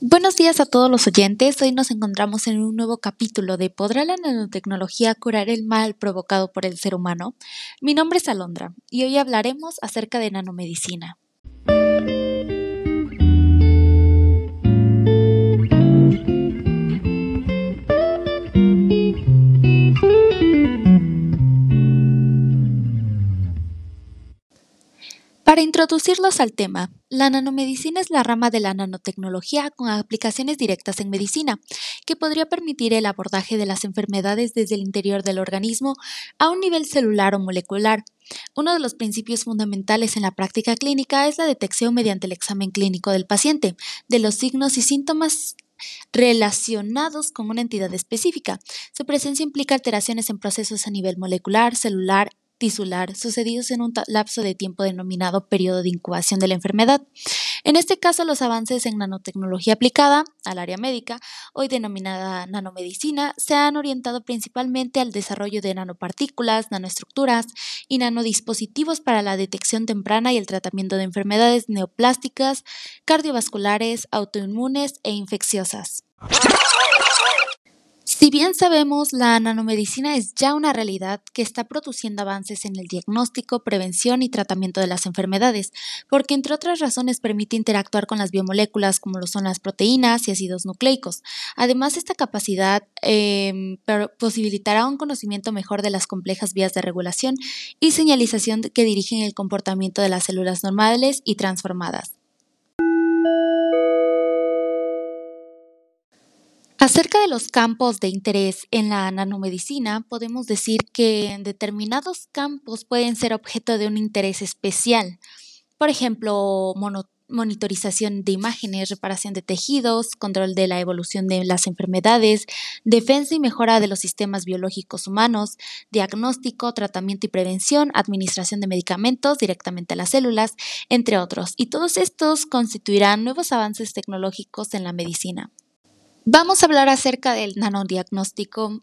Buenos días a todos los oyentes. Hoy nos encontramos en un nuevo capítulo de ¿Podrá la nanotecnología curar el mal provocado por el ser humano? Mi nombre es Alondra y hoy hablaremos acerca de nanomedicina. Para introducirlos al tema, la nanomedicina es la rama de la nanotecnología con aplicaciones directas en medicina, que podría permitir el abordaje de las enfermedades desde el interior del organismo a un nivel celular o molecular. Uno de los principios fundamentales en la práctica clínica es la detección mediante el examen clínico del paciente de los signos y síntomas relacionados con una entidad específica. Su presencia implica alteraciones en procesos a nivel molecular, celular tisular sucedidos en un lapso de tiempo denominado periodo de incubación de la enfermedad. En este caso, los avances en nanotecnología aplicada al área médica, hoy denominada nanomedicina, se han orientado principalmente al desarrollo de nanopartículas, nanoestructuras y nanodispositivos para la detección temprana y el tratamiento de enfermedades neoplásticas, cardiovasculares, autoinmunes e infecciosas. Si bien sabemos, la nanomedicina es ya una realidad que está produciendo avances en el diagnóstico, prevención y tratamiento de las enfermedades, porque entre otras razones permite interactuar con las biomoléculas como lo son las proteínas y ácidos nucleicos. Además, esta capacidad em, posibilitará un conocimiento mejor de las complejas vías de regulación y señalización que dirigen el comportamiento de las células normales y transformadas. Acerca de los campos de interés en la nanomedicina, podemos decir que en determinados campos pueden ser objeto de un interés especial. Por ejemplo, monitorización de imágenes, reparación de tejidos, control de la evolución de las enfermedades, defensa y mejora de los sistemas biológicos humanos, diagnóstico, tratamiento y prevención, administración de medicamentos directamente a las células, entre otros. Y todos estos constituirán nuevos avances tecnológicos en la medicina. Vamos a hablar acerca del nanodiagnóstico.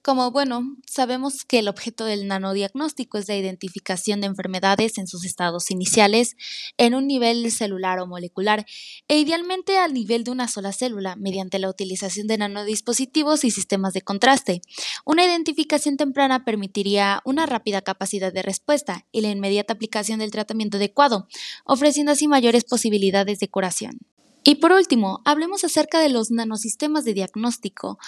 Como bueno, sabemos que el objeto del nanodiagnóstico es la identificación de enfermedades en sus estados iniciales en un nivel celular o molecular e idealmente al nivel de una sola célula mediante la utilización de nanodispositivos y sistemas de contraste. Una identificación temprana permitiría una rápida capacidad de respuesta y la inmediata aplicación del tratamiento adecuado, ofreciendo así mayores posibilidades de curación. Y por último, hablemos acerca de los nanosistemas de diagnóstico.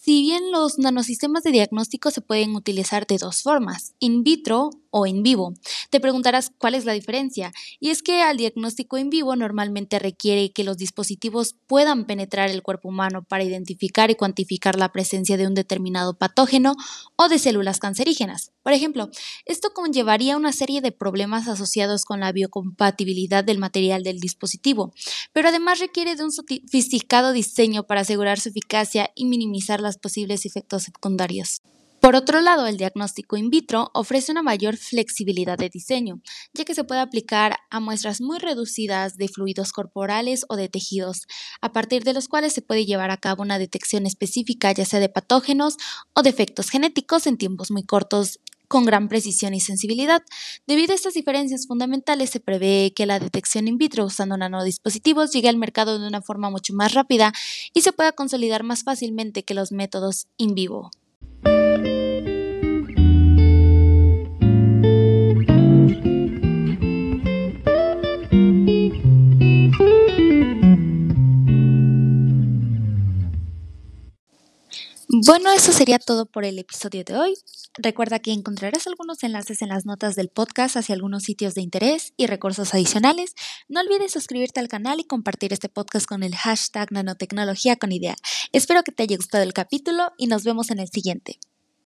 Si bien los nanosistemas de diagnóstico se pueden utilizar de dos formas, in vitro o en vivo. Te preguntarás cuál es la diferencia. Y es que al diagnóstico en vivo normalmente requiere que los dispositivos puedan penetrar el cuerpo humano para identificar y cuantificar la presencia de un determinado patógeno o de células cancerígenas. Por ejemplo, esto conllevaría una serie de problemas asociados con la biocompatibilidad del material del dispositivo, pero además requiere de un sofisticado diseño para asegurar su eficacia y minimizar los posibles efectos secundarios. Por otro lado, el diagnóstico in vitro ofrece una mayor flexibilidad de diseño, ya que se puede aplicar a muestras muy reducidas de fluidos corporales o de tejidos, a partir de los cuales se puede llevar a cabo una detección específica ya sea de patógenos o defectos genéticos en tiempos muy cortos con gran precisión y sensibilidad. Debido a estas diferencias fundamentales, se prevé que la detección in vitro usando nanodispositivos llegue al mercado de una forma mucho más rápida y se pueda consolidar más fácilmente que los métodos in vivo. Bueno, eso sería todo por el episodio de hoy. Recuerda que encontrarás algunos enlaces en las notas del podcast hacia algunos sitios de interés y recursos adicionales. No olvides suscribirte al canal y compartir este podcast con el hashtag nanotecnología con idea. Espero que te haya gustado el capítulo y nos vemos en el siguiente.